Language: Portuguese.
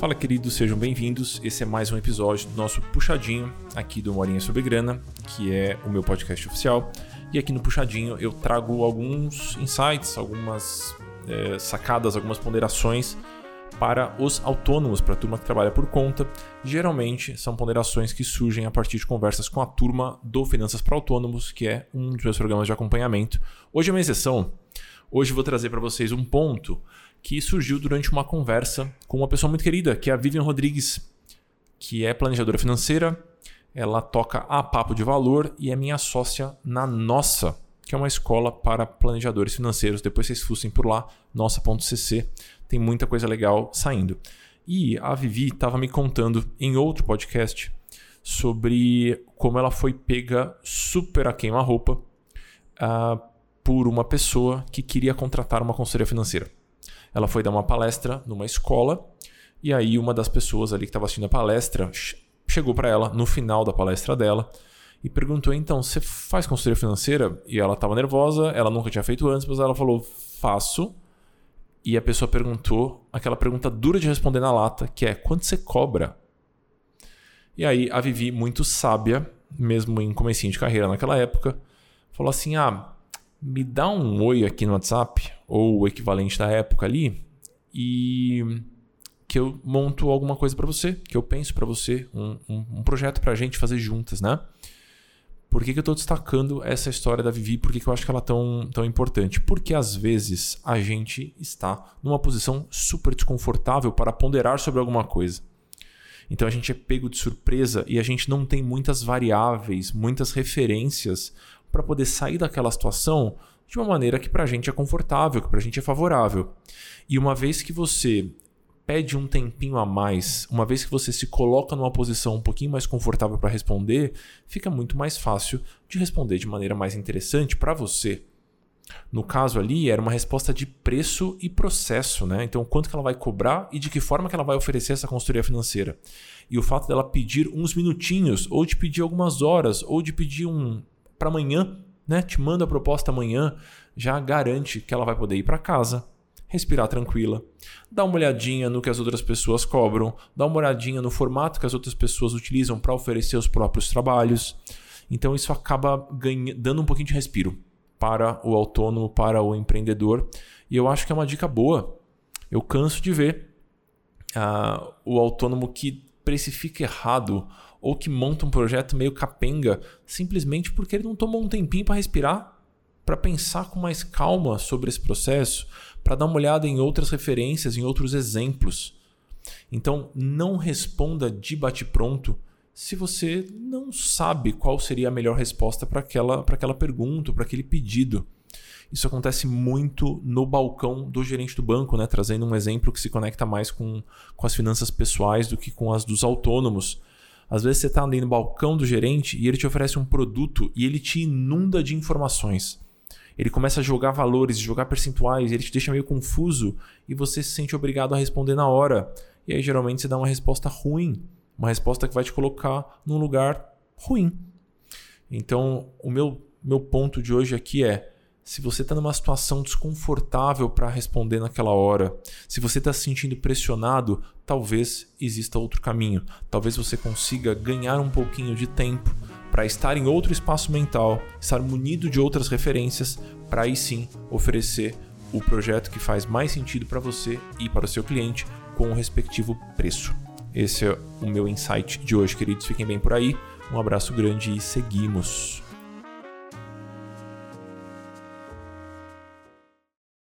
Fala, queridos, sejam bem-vindos. Esse é mais um episódio do nosso Puxadinho aqui do Morinha sobre Grana, que é o meu podcast oficial. E aqui no Puxadinho eu trago alguns insights, algumas é, sacadas, algumas ponderações para os autônomos, para a turma que trabalha por conta. Geralmente são ponderações que surgem a partir de conversas com a turma do Finanças para Autônomos, que é um dos meus programas de acompanhamento. Hoje é uma exceção. Hoje vou trazer para vocês um ponto que surgiu durante uma conversa com uma pessoa muito querida, que é a Vivian Rodrigues, que é planejadora financeira. Ela toca a Papo de Valor e é minha sócia na Nossa, que é uma escola para planejadores financeiros. Depois vocês fussem por lá, nossa.cc, tem muita coisa legal saindo. E a Vivi estava me contando em outro podcast sobre como ela foi pega super a queima-roupa uh, por uma pessoa que queria contratar uma consultoria financeira. Ela foi dar uma palestra numa escola e aí uma das pessoas ali que estava assistindo a palestra chegou para ela no final da palestra dela e perguntou: então, você faz consultoria financeira? E ela estava nervosa, ela nunca tinha feito antes, mas ela falou: faço. E a pessoa perguntou aquela pergunta dura de responder na lata, que é: quanto você cobra? E aí a Vivi, muito sábia, mesmo em comecinho de carreira naquela época, falou assim: ah, me dá um oi aqui no WhatsApp, ou o equivalente da época ali, e que eu monto alguma coisa para você, que eu penso para você, um, um, um projeto para a gente fazer juntas, né? Por que, que eu estou destacando essa história da Vivi? Por que, que eu acho que ela é tão, tão importante? Porque às vezes a gente está numa posição super desconfortável para ponderar sobre alguma coisa. Então a gente é pego de surpresa e a gente não tem muitas variáveis, muitas referências para poder sair daquela situação de uma maneira que para a gente é confortável, que para a gente é favorável. E uma vez que você pede um tempinho a mais, uma vez que você se coloca numa posição um pouquinho mais confortável para responder, fica muito mais fácil de responder de maneira mais interessante para você. No caso ali, era uma resposta de preço e processo, né? Então, quanto que ela vai cobrar e de que forma que ela vai oferecer essa consultoria financeira. E o fato dela pedir uns minutinhos, ou de pedir algumas horas, ou de pedir um para amanhã, né? Te manda a proposta amanhã, já garante que ela vai poder ir para casa, respirar tranquila, dar uma olhadinha no que as outras pessoas cobram, dar uma olhadinha no formato que as outras pessoas utilizam para oferecer os próprios trabalhos. Então isso acaba ganha, dando um pouquinho de respiro para o autônomo, para o empreendedor. E eu acho que é uma dica boa. Eu canso de ver uh, o autônomo que precifica errado ou que monta um projeto meio capenga simplesmente porque ele não tomou um tempinho para respirar, para pensar com mais calma sobre esse processo, para dar uma olhada em outras referências, em outros exemplos. Então, não responda de bate-pronto se você não sabe qual seria a melhor resposta para aquela, aquela pergunta, para aquele pedido. Isso acontece muito no balcão do gerente do banco, né? trazendo um exemplo que se conecta mais com, com as finanças pessoais do que com as dos autônomos. Às vezes você está ali no balcão do gerente e ele te oferece um produto e ele te inunda de informações. Ele começa a jogar valores, jogar percentuais, ele te deixa meio confuso e você se sente obrigado a responder na hora. E aí geralmente você dá uma resposta ruim, uma resposta que vai te colocar num lugar ruim. Então, o meu, meu ponto de hoje aqui é: se você está numa situação desconfortável para responder naquela hora, se você está se sentindo pressionado, talvez exista outro caminho. Talvez você consiga ganhar um pouquinho de tempo para estar em outro espaço mental, estar munido de outras referências, para aí sim oferecer o projeto que faz mais sentido para você e para o seu cliente com o respectivo preço. Esse é o meu insight de hoje, queridos. Fiquem bem por aí. Um abraço grande e seguimos.